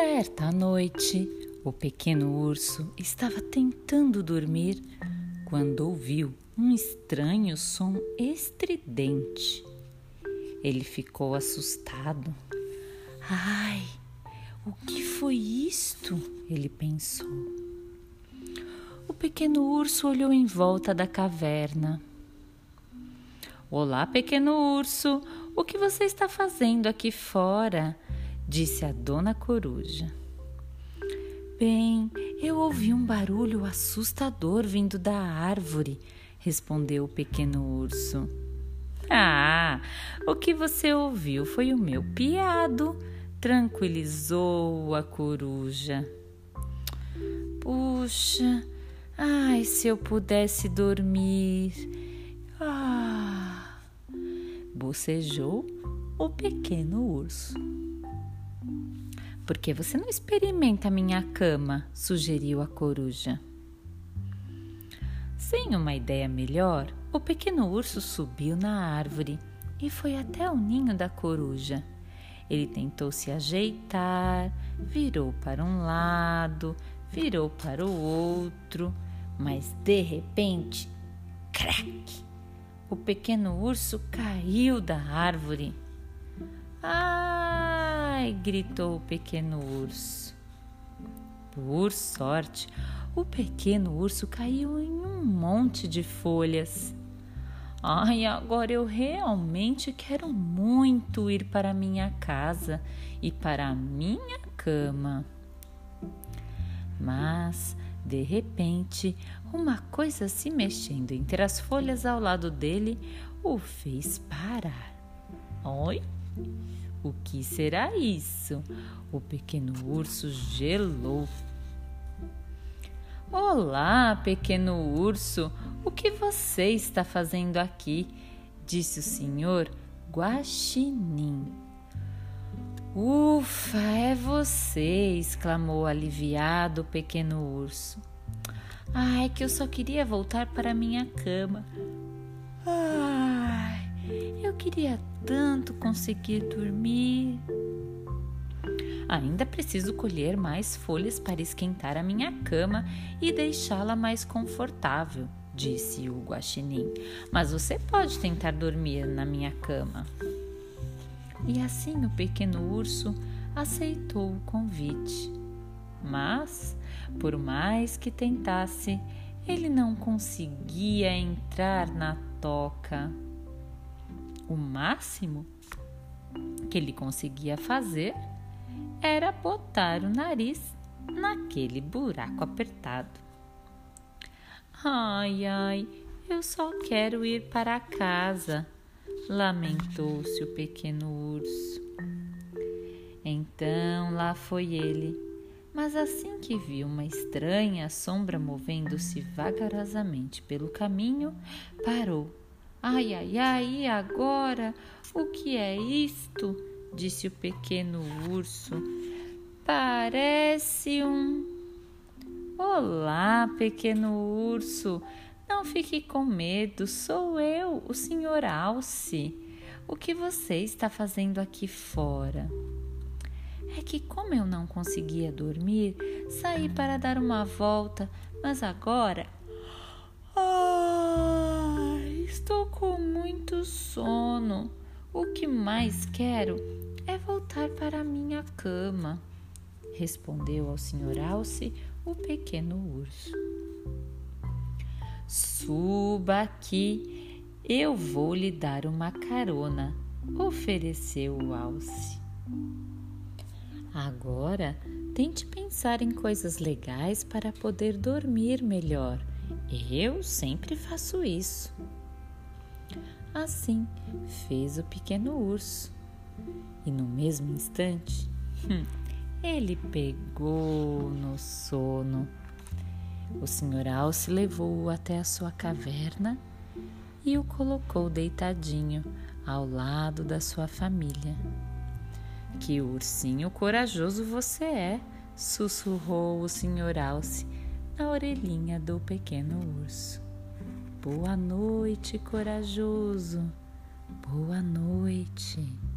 Certa noite, o pequeno urso estava tentando dormir quando ouviu um estranho som estridente. Ele ficou assustado. Ai, o que foi isto? Ele pensou. O pequeno urso olhou em volta da caverna. Olá, pequeno urso, o que você está fazendo aqui fora? Disse a dona coruja. Bem, eu ouvi um barulho assustador vindo da árvore, respondeu o pequeno urso. Ah, o que você ouviu foi o meu piado, tranquilizou a coruja. Puxa, ai, se eu pudesse dormir. Ah, bocejou o pequeno urso. Por que você não experimenta a minha cama? sugeriu a coruja. Sem uma ideia melhor, o pequeno urso subiu na árvore e foi até o ninho da coruja. Ele tentou se ajeitar, virou para um lado, virou para o outro, mas de repente, crack! O pequeno urso caiu da árvore. Ai! gritou o pequeno urso. Por sorte, o pequeno urso caiu em um monte de folhas. Ai, agora eu realmente quero muito ir para minha casa e para minha cama. Mas, de repente, uma coisa se mexendo entre as folhas ao lado dele o fez parar. Oi? O que será isso? O pequeno urso gelou. Olá, pequeno urso, o que você está fazendo aqui? disse o senhor Guaxinim. Ufa, é você! exclamou aliviado o pequeno urso. Ah, é que eu só queria voltar para minha cama. Ai, eu queria tanto conseguir dormir. Ainda preciso colher mais folhas para esquentar a minha cama e deixá-la mais confortável, disse o guaxinim. Mas você pode tentar dormir na minha cama. E assim o pequeno urso aceitou o convite. Mas, por mais que tentasse, ele não conseguia entrar na toca. O máximo que ele conseguia fazer era botar o nariz naquele buraco apertado. Ai, ai, eu só quero ir para casa, lamentou-se o pequeno urso. Então lá foi ele, mas assim que viu uma estranha sombra movendo-se vagarosamente pelo caminho, parou. Ai, ai, ai, e agora? O que é isto? disse o pequeno urso. Parece um. Olá, pequeno urso. Não fique com medo, sou eu, o senhor Alce. O que você está fazendo aqui fora? É que, como eu não conseguia dormir, saí para dar uma volta, mas agora. Ai, estou com muito sono. O que mais quero é voltar para minha cama, respondeu ao Sr. Alce o pequeno urso. Suba aqui, eu vou lhe dar uma carona, ofereceu o Alce. Agora tente pensar em coisas legais para poder dormir melhor. Eu sempre faço isso. Assim fez o pequeno urso e no mesmo instante hum, ele pegou no sono. O senhor Alce levou-o até a sua caverna e o colocou deitadinho ao lado da sua família. Que ursinho corajoso você é, sussurrou o senhor Alce na orelhinha do pequeno urso. Boa noite, corajoso. Boa noite.